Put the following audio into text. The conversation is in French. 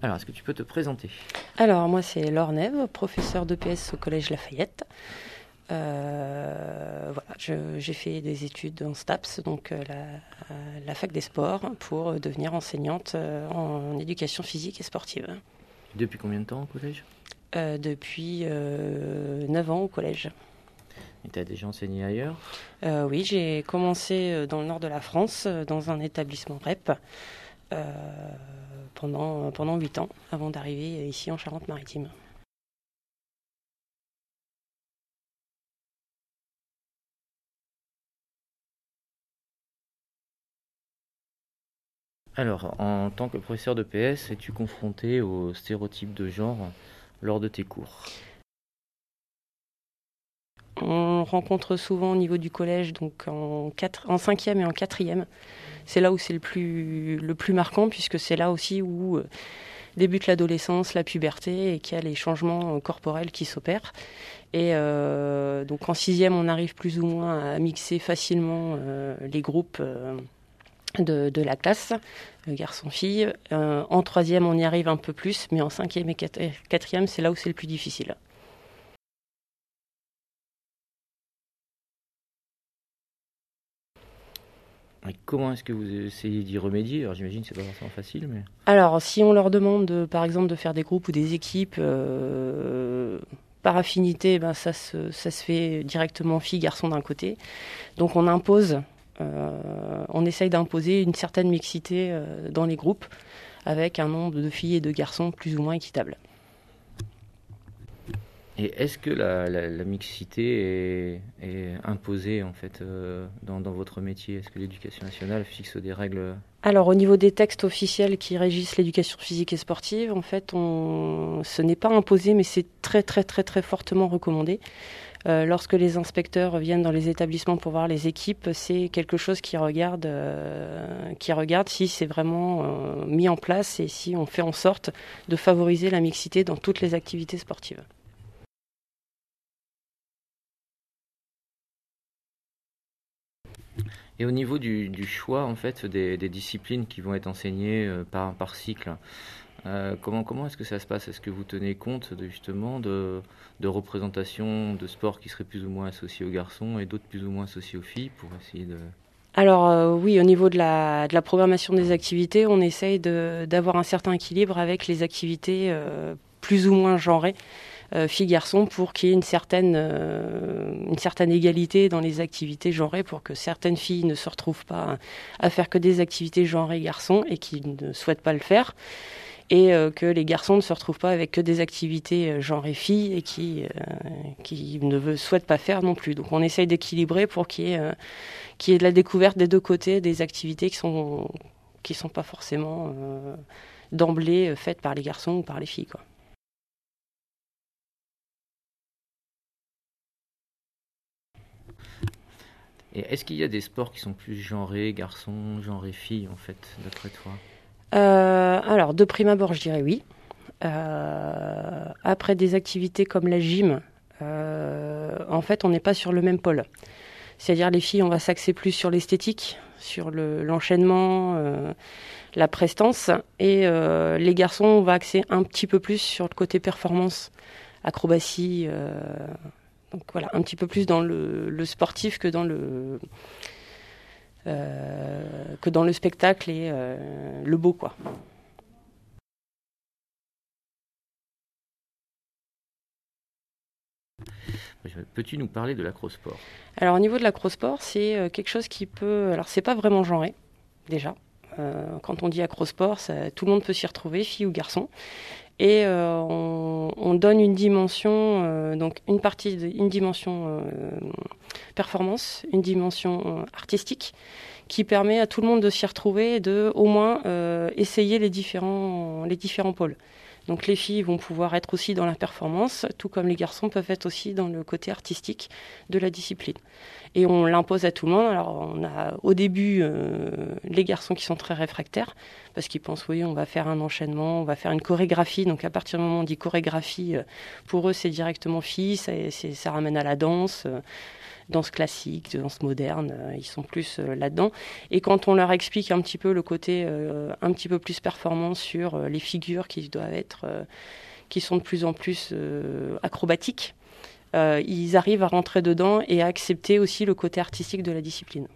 Alors, est-ce que tu peux te présenter? Alors, moi, c'est Laure Neve, professeure d'EPS au Collège Lafayette. Euh, voilà, j'ai fait des études en STAPS, donc euh, la, fac des sports, pour devenir enseignante euh, en, éducation physique et sportive. Depuis combien de temps au collège? Depuis 9 ans au collège. Et tu as déjà enseigné ailleurs? Oui, j'ai commencé dans le nord de la France, dans un établissement REP pendant, pendant 8 ans avant d'arriver ici en Charente-Maritime. Alors, en tant que professeur de PS, es-tu confronté aux stéréotypes de genre lors de tes cours? On rencontre souvent au niveau du collège, donc en, 4, en cinquième et en quatrième. C'est là où c'est le plus, marquant, puisque c'est là aussi où euh, débute l'adolescence, la puberté, et qu'il y a les changements euh, corporels qui s'opèrent. Et euh, donc en sixième, on arrive plus ou moins à mixer facilement les groupes de, de, la classe, garçon-fille. en troisième, on y arrive un peu plus, mais en cinquième et quatrième, c'est là où c'est le plus difficile. Comment est-ce que vous essayez d'y remédier? Alors j'imagine que c'est pas forcément facile, mais. Alors si on leur demande, par exemple, de faire des groupes ou des équipes euh, par affinité, ben ça se, fait directement fille-garçon d'un côté. Donc on impose, euh, on essaye d'imposer une certaine mixité euh, dans les groupes avec un nombre de filles et de garçons plus ou moins équitable. Et est-ce que la, mixité est, imposée en fait euh, dans, votre métier? Est-ce que l'éducation nationale fixe des règles? Alors au niveau des textes officiels qui régissent l'éducation physique et sportive, en fait, on, ce n'est pas imposé, mais c'est très très très très fortement recommandé. Euh, lorsque les inspecteurs viennent dans les établissements pour voir les équipes, c'est quelque chose qui regarde, euh, qui regarde si c'est vraiment mis en place et si on fait en sorte de favoriser la mixité dans toutes les activités sportives. Et au niveau du, choix en fait des, disciplines qui vont être enseignées euh, par, par cycle, euh, comment, comment est-ce que ça se passe? Est-ce que vous tenez compte justement de, de représentations de sports qui seraient plus ou moins associés aux garçons et d'autres plus ou moins associés aux filles pour essayer de... Alors euh, oui, au niveau de la, de la programmation des activités, on essaye d'avoir un certain équilibre avec les activités plus ou moins genrées. Euh, filles-garçons pour qu'il y ait une certaine, euh, une certaine égalité dans les activités genrées pour que certaines filles ne se retrouvent pas à faire que des activités genrées garçons et qui ne souhaitent pas le faire et euh, que les garçons ne se retrouvent pas avec que des activités genrées filles et qui, qui ne souhaitent pas faire non plus. Donc on essaye d'équilibrer pour qu'il y, qu'il y ait de la découverte des deux côtés des activités qui sont qui sont pas forcément d'emblée faites par les garçons ou par les filles. Quoi. Est-ce qu'il y a des sports qui sont plus genrés, garçons, genrés, filles, en fait, d'après toi? Euh, Alors, de prime abord, je dirais oui. Euh, après des activités comme la gym, euh, en fait, on n'est pas sur le même pôle. C'est-à-dire, les filles, on va s'axer plus sur l'esthétique, sur l'enchaînement, la prestance, et les garçons, on va axer un petit peu plus sur le côté performance, acrobatie donc voilà, un petit peu plus dans le, sportif que dans le euh, que dans le spectacle et euh, le beau quoi. Peux-tu nous parler de l'acrosport? Alors au niveau de l'acrosport, c'est euh, quelque chose qui peut. Alors c'est pas vraiment genré déjà. quand on dit acrosport, ça, tout le monde peut s'y retrouver, fille ou garçon et euh, on, donne une dimension, euh, donc une partie, une dimension euh, performance, une dimension artistique, qui permet à tout le monde de s'y retrouver et de au moins essayer les différents, les différents pôles. Donc les filles vont pouvoir être aussi dans la performance, tout comme les garçons peuvent être aussi dans le côté artistique de la discipline. et on l'impose à tout le monde. Alors on a au début les garçons qui sont très réfractaires parce qu'ils pensent oui on va faire un enchaînement, on va faire une chorégraphie. Donc à partir du moment où on dit chorégraphie, pour eux c'est directement fille, ça, ça ramène à la danse danse classique, danse moderne, euh, ils sont plus euh, là-dedans. Et quand on leur explique un petit peu le côté euh, un petit peu plus performant sur les figures qui doivent être, qui sont de plus en plus acrobatiques, ils arrivent à rentrer dedans et à accepter aussi le côté artistique de la discipline.